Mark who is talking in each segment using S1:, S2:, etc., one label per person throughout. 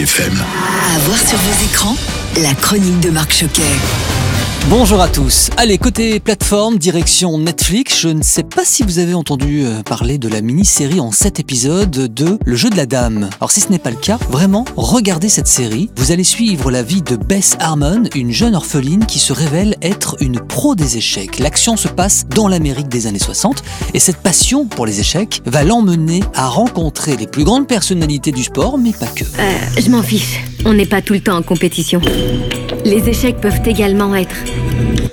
S1: Chéri FM.
S2: À voir sur vos écrans, la chronique de Marc Choquet.
S3: Bonjour à tous. Allez, côté plateforme, direction Netflix, je ne sais pas si vous avez entendu euh, parler de la mini-série en 7 épisodes de Le jeu de la dame. Alors si ce n'est pas le cas, vraiment, regardez cette série. Vous allez suivre la vie de Bess Harmon, une jeune orpheline qui se révèle être une pro des échecs. L'action se passe dans l'Amérique des années 60 et cette passion pour les échecs va l'emmener à rencontrer les plus grandes personnalités du sport, mais pas que.
S4: Euh, je m'en fiche. On n'est pas tout le temps en compétition. Les échecs peuvent également être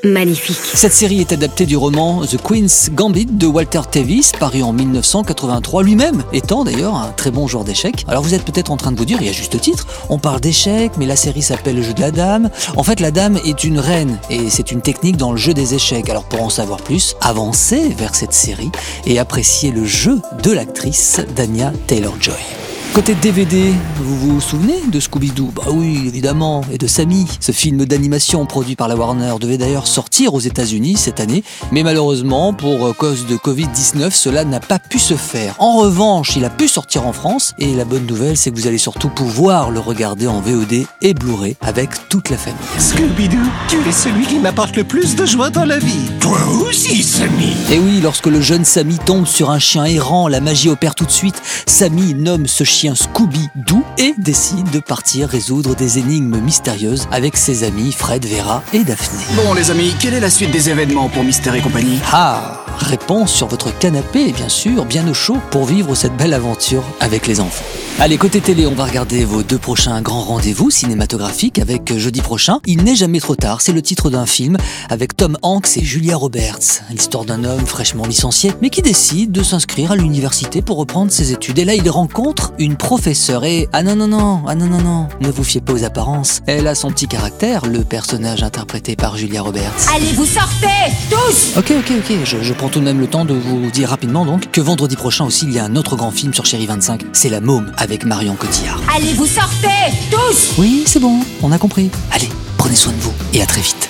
S4: magnifiques.
S3: Cette série est adaptée du roman The Queen's Gambit de Walter Tevis, paru en 1983, lui-même étant d'ailleurs un très bon joueur d'échecs. Alors vous êtes peut-être en train de vous dire, et à juste titre, on parle d'échecs, mais la série s'appelle Le jeu de la dame. En fait, la dame est une reine, et c'est une technique dans le jeu des échecs. Alors pour en savoir plus, avancez vers cette série et appréciez le jeu de l'actrice Dania Taylor-Joy. Côté DVD, vous vous souvenez de Scooby-Doo? Bah oui, évidemment, et de Sammy. Ce film d'animation produit par la Warner devait d'ailleurs sortir aux États-Unis cette année, mais malheureusement, pour cause de Covid-19, cela n'a pas pu se faire. En revanche, il a pu sortir en France, et la bonne nouvelle, c'est que vous allez surtout pouvoir le regarder en VOD et Blu-ray avec toute la famille.
S5: Scooby-Doo, tu es celui qui m'apporte le plus de joie dans la vie.
S1: Toi aussi, Samy.
S3: Et oui, lorsque le jeune Sammy tombe sur un chien errant, la magie opère tout de suite. Sammy nomme ce chien Scooby-Doo et décide de partir résoudre des énigmes mystérieuses avec ses amis Fred, Vera et Daphné.
S5: Bon les amis, quelle est la suite des événements pour Mystère et compagnie?
S3: Ah Réponse sur votre canapé, bien sûr, bien au chaud, pour vivre cette belle aventure avec les enfants. Allez, côté télé, on va regarder vos deux prochains grands rendez-vous cinématographiques avec jeudi prochain. Il n'est jamais trop tard, c'est le titre d'un film avec Tom Hanks et Julia Roberts. L'histoire d'un homme fraîchement licencié, mais qui décide de s'inscrire à l'université pour reprendre ses études. Et là, il rencontre une professeure et... Ah non, non, non, ah non, non, non, ne vous fiez pas aux apparences. Elle a son petit caractère, le personnage interprété par Julia Roberts.
S4: Allez, vous sortez Tous
S3: Ok, ok, ok, je, je prends tout de même le temps de vous dire rapidement donc que vendredi prochain aussi il y a un autre grand film sur Chéri 25, c'est La Môme avec Marion Cotillard.
S4: Allez, vous sortez Tous
S3: Oui, c'est bon, on a compris. Allez, prenez soin de vous et à très vite.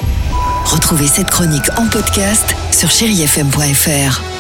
S2: Retrouvez cette chronique en podcast sur chérifm.fr.